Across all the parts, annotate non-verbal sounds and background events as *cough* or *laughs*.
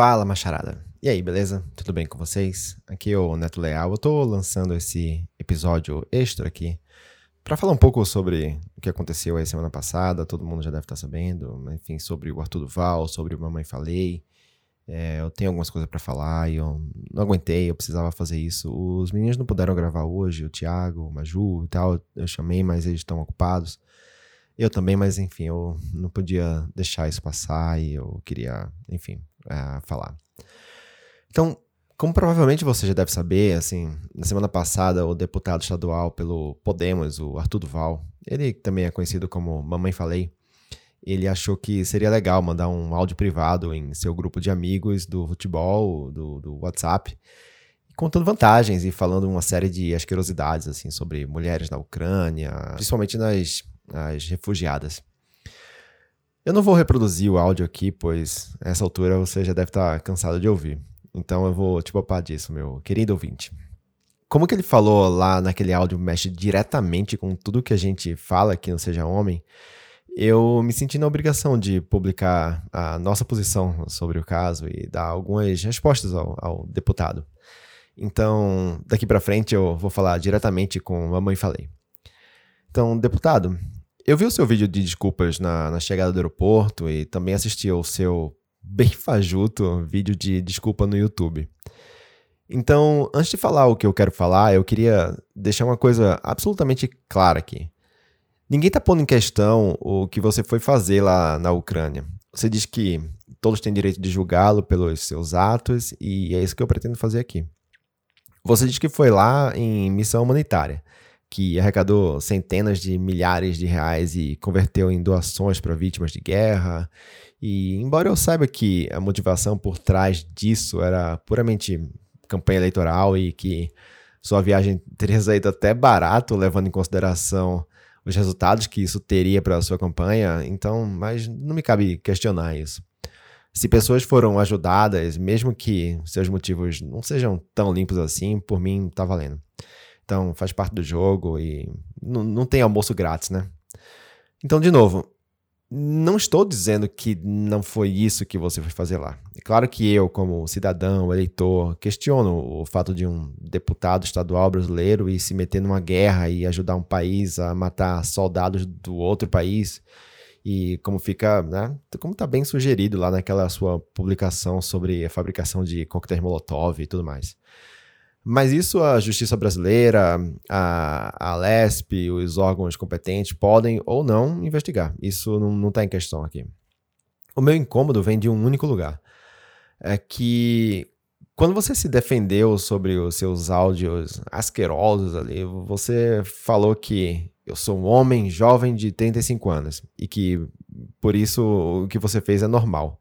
Fala, macharada. E aí, beleza? Tudo bem com vocês? Aqui é o Neto Leal. Eu tô lançando esse episódio extra aqui para falar um pouco sobre o que aconteceu aí semana passada. Todo mundo já deve estar sabendo, enfim, sobre o Arthur Duval, sobre o Mamãe Falei. É, eu tenho algumas coisas para falar e eu não aguentei, eu precisava fazer isso. Os meninos não puderam gravar hoje, o Thiago, o Maju e tal. Eu chamei, mas eles estão ocupados. Eu também, mas enfim, eu não podia deixar isso passar e eu queria, enfim, falar. Então, como provavelmente você já deve saber, assim, na semana passada o deputado estadual pelo Podemos, o Arthur Duval, ele também é conhecido como Mamãe Falei, ele achou que seria legal mandar um áudio privado em seu grupo de amigos do futebol, do, do WhatsApp, contando vantagens e falando uma série de asquerosidades assim sobre mulheres na Ucrânia, principalmente nas, nas refugiadas. Eu não vou reproduzir o áudio aqui, pois essa altura você já deve estar cansado de ouvir. Então eu vou te poupar disso, meu querido ouvinte. Como que ele falou lá naquele áudio mexe diretamente com tudo que a gente fala que não seja homem, eu me senti na obrigação de publicar a nossa posição sobre o caso e dar algumas respostas ao, ao deputado. Então, daqui para frente eu vou falar diretamente com a Mamãe Falei. Então, deputado, eu vi o seu vídeo de desculpas na, na chegada do aeroporto e também assisti ao seu *laughs* bem fajuto vídeo de desculpa no YouTube. Então, antes de falar o que eu quero falar, eu queria deixar uma coisa absolutamente clara aqui. Ninguém está pondo em questão o que você foi fazer lá na Ucrânia. Você diz que todos têm direito de julgá-lo pelos seus atos e é isso que eu pretendo fazer aqui. Você diz que foi lá em missão humanitária, que arrecadou centenas de milhares de reais e converteu em doações para vítimas de guerra e embora eu saiba que a motivação por trás disso era puramente campanha eleitoral e que sua viagem teria *laughs* saído até barato, levando em consideração os resultados que isso teria para a sua campanha, então, mas não me cabe questionar isso. Se pessoas foram ajudadas, mesmo que seus motivos não sejam tão limpos assim, por mim tá valendo. Então, faz parte do jogo e não, tem almoço grátis, né? Então, de novo, não estou dizendo que não foi isso que você foi fazer lá. É claro que eu, como cidadão, eleitor, questiono o fato de um deputado estadual brasileiro ir se meter numa guerra e ajudar um país a matar soldados do outro país. E como fica, né? Como está bem sugerido lá naquela sua publicação sobre a fabricação de coquetéis Molotov e tudo mais. Mas isso a justiça brasileira, a, a LESP, os órgãos competentes podem ou não investigar. Isso não está em questão aqui. O meu incômodo vem de um único lugar. É que quando você se defendeu sobre os seus áudios asquerosos ali, você falou que eu sou um homem jovem de 35 anos e que por isso o que você fez é normal.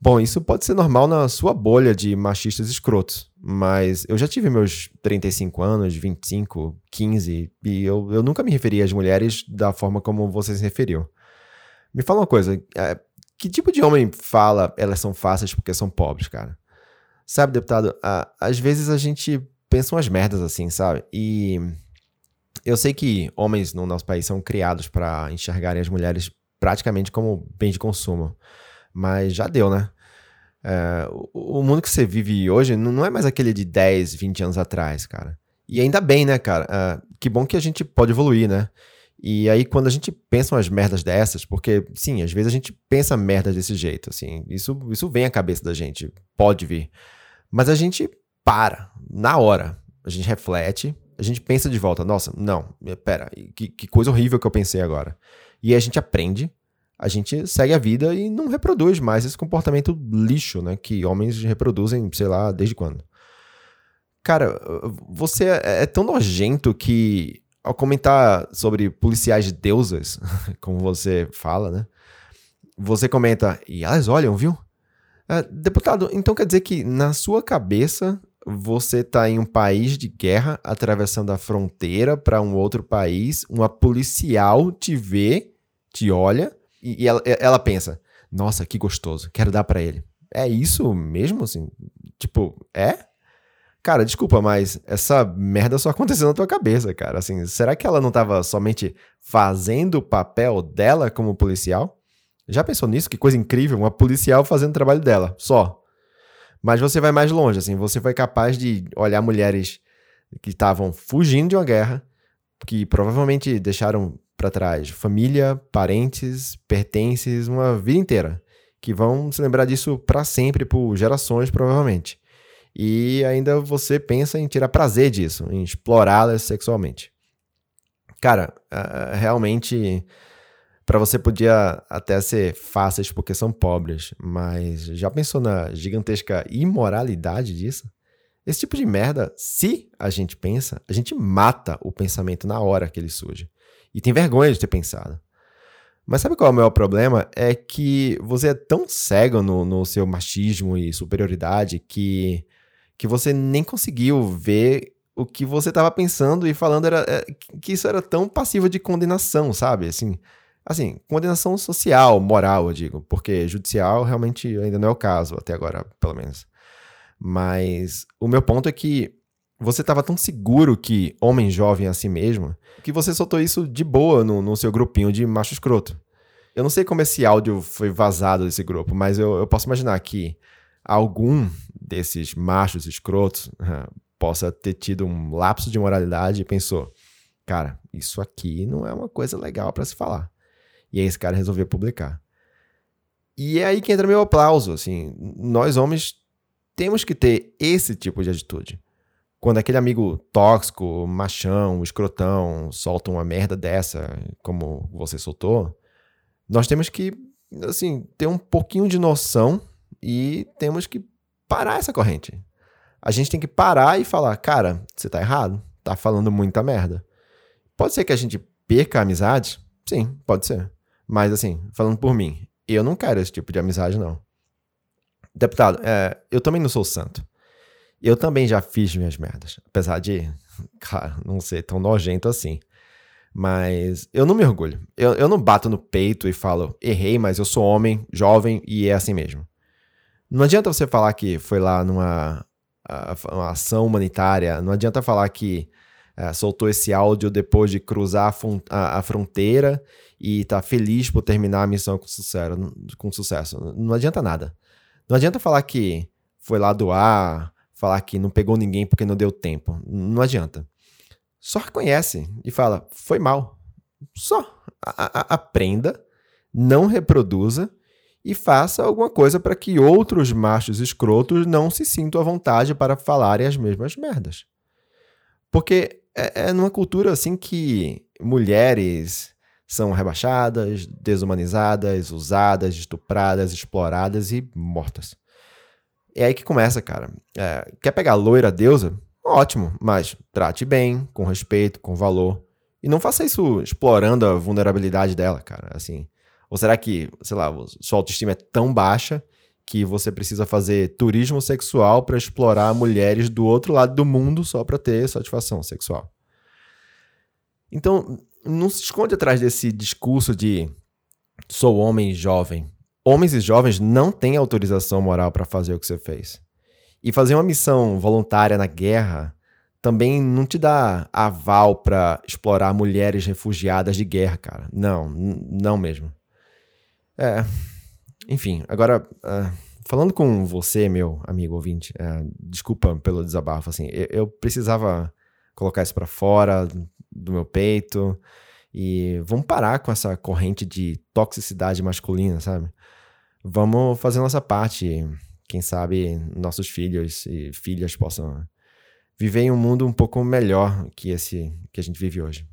Bom, isso pode ser normal na sua bolha de machistas escrotos, mas eu já tive meus 35 anos, 25, 15, e eu, eu nunca me referi às mulheres da forma como você se referiu. Me fala uma coisa, é, que tipo de homem fala elas são fáceis porque são pobres, cara? Sabe, deputado, às vezes a gente pensa umas merdas assim, sabe? E eu sei que homens no nosso país são criados para enxergarem as mulheres praticamente como bens de consumo. Mas já deu, né? É, o, mundo que você vive hoje não é mais aquele de 10, 20 anos atrás, cara. E ainda bem, né, cara? É, que bom que a gente pode evoluir, né? E aí, quando a gente pensa umas merdas dessas, porque, sim, às vezes a gente pensa merdas desse jeito, assim, isso, isso vem à cabeça da gente, pode vir. Mas a gente para, na hora, a gente reflete, a gente pensa de volta, nossa, não, pera, que, que coisa horrível que eu pensei agora. E aí a gente aprende, a gente segue a vida e não reproduz mais esse comportamento lixo, né? Que homens reproduzem, sei lá, desde quando. Cara, você é, é tão nojento que, ao comentar sobre policiais de deusas, *laughs* como você fala, né? Você comenta, e elas olham, viu? É, deputado, então quer dizer que na sua cabeça você está em um país de guerra, atravessando a fronteira para um outro país, uma policial te vê, te olha e, e ela, ela pensa: nossa, que gostoso, quero dar para ele. É isso mesmo, assim? Tipo, é? Cara, desculpa, mas essa merda só aconteceu na tua cabeça, cara. Assim, será que ela não tava somente fazendo o papel dela como policial? Já pensou nisso? Que coisa incrível, uma policial fazendo o trabalho dela, só. Mas você vai mais longe, assim, você foi capaz de olhar mulheres que estavam fugindo de uma guerra, que provavelmente deixaram para trás família, parentes, pertences, uma vida inteira, que vão se lembrar disso para sempre, por gerações provavelmente. E ainda você pensa em tirar prazer disso, em explorá-las sexualmente. Cara, realmente para você podia até ser fáceis porque são pobres, mas já pensou na gigantesca imoralidade disso? Esse tipo de merda, se a gente pensa, a gente mata o pensamento na hora que ele surge. E tem vergonha de ter pensado. Mas sabe qual é o maior problema? É que você é tão cego no, no seu machismo e superioridade que, que você nem conseguiu ver o que você estava pensando e falando era é, que isso era tão passivo de condenação, sabe? Assim, assim, condenação social, moral, eu digo, porque judicial realmente ainda não é o caso até agora, pelo menos. Mas o meu ponto é que você estava tão seguro que homem jovem é assim mesmo, que você soltou isso de boa no, no, seu grupinho de macho escroto. Eu não sei como esse áudio foi vazado desse grupo, mas eu, eu posso imaginar que algum desses machos escrotos uh, *laughs* possa ter tido um lapso de moralidade e pensou: cara, isso aqui não é uma coisa legal para se falar. E aí esse cara resolveu publicar. E é aí que entra meu aplauso, assim, nós homens temos que ter esse tipo de atitude. Quando aquele amigo tóxico, machão, escrotão, solta uma merda dessa, como você soltou, nós temos que, assim, ter um pouquinho de noção e temos que parar essa corrente. A gente tem que parar e falar, cara, você tá errado, tá falando muita merda. Pode ser que a gente perca a amizade? Sim, pode ser. Mas, assim, falando por mim, eu não quero esse tipo de amizade, não. Deputado, é, eu também não sou santo. Eu também já fiz minhas merdas. Apesar de, claro, não ser tão nojento assim. Mas eu não me orgulho. Eu, eu não bato no peito e falo, errei, mas eu sou homem, jovem e é assim mesmo. Não adianta você falar que foi lá numa uma ação humanitária, não adianta falar que é, soltou esse áudio depois de cruzar a, a, a, fronteira e tá feliz por terminar a missão com sucesso, com sucesso. Não adianta nada. Não adianta falar que foi lá doar, falar que não pegou ninguém porque não deu tempo. Não adianta. Só reconhece e fala: foi mal. Só. A, a, aprenda, não reproduza e faça alguma coisa para que outros machos escrotos não se sintam à vontade para falarem as mesmas merdas. Porque é, é numa cultura assim que mulheres são rebaixadas, desumanizadas, usadas, estupradas, exploradas e mortas. É aí que começa, cara. É, quer pegar a loira deusa? Ótimo, mas trate bem, com respeito, com valor. E não faça isso explorando a vulnerabilidade dela, cara. Assim. Ou será que, sei lá, sua autoestima é tão baixa que você precisa fazer turismo sexual para explorar mulheres do outro lado do mundo só para ter satisfação sexual? Então, não se esconde atrás desse discurso de sou homem jovem. Homens e jovens não têm autorização moral para fazer o que você fez. E fazer uma missão voluntária na guerra também não te dá aval para explorar mulheres refugiadas de guerra, cara. Não, não mesmo. É. Enfim, agora, uh, falando com você, meu amigo ouvinte, uh, desculpa pelo desabafo, assim, eu, eu precisava colocar isso para fora, do meu peito. E vamos parar com essa corrente de toxicidade masculina, sabe? Vamos fazer nossa parte. Quem sabe nossos filhos e filhas possam viver em um mundo um pouco melhor que esse que a gente vive hoje.